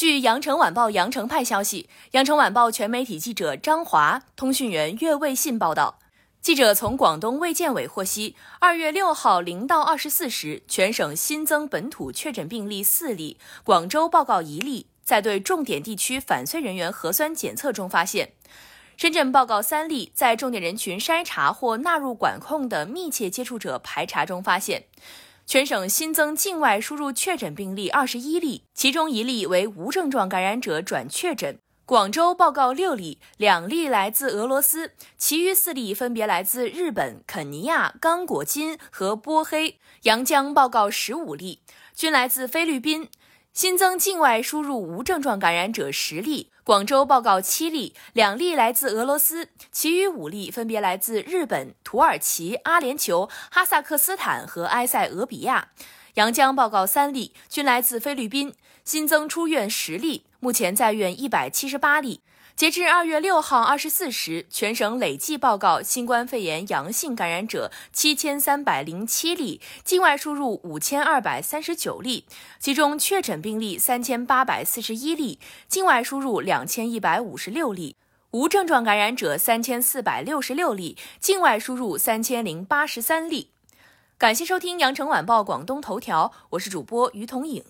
据《羊城晚报》羊城派消息，羊城晚报全媒体记者张华、通讯员岳卫信报道。记者从广东卫健委获悉，二月六号零到二十四时，全省新增本土确诊病例四例，广州报告一例。在对重点地区返穗人员核酸检测中发现，深圳报告三例，在重点人群筛查或纳入管控的密切接触者排查中发现。全省新增境外输入确诊病例二十一例，其中一例为无症状感染者转确诊。广州报告六例，两例来自俄罗斯，其余四例分别来自日本、肯尼亚、刚果金和波黑。阳江报告十五例，均来自菲律宾。新增境外输入无症状感染者十例，广州报告七例，两例来自俄罗斯，其余五例分别来自日本、土耳其、阿联酋、哈萨克斯坦和埃塞俄比亚。阳江报告三例，均来自菲律宾。新增出院十例，目前在院一百七十八例。截至二月六号二十四时，全省累计报告新冠肺炎阳性感染者七千三百零七例，境外输入五千二百三十九例，其中确诊病例三千八百四十一例，境外输入两千一百五十六例，无症状感染者三千四百六十六例，境外输入三千零八十三例。感谢收听羊城晚报广东头条，我是主播于彤颖。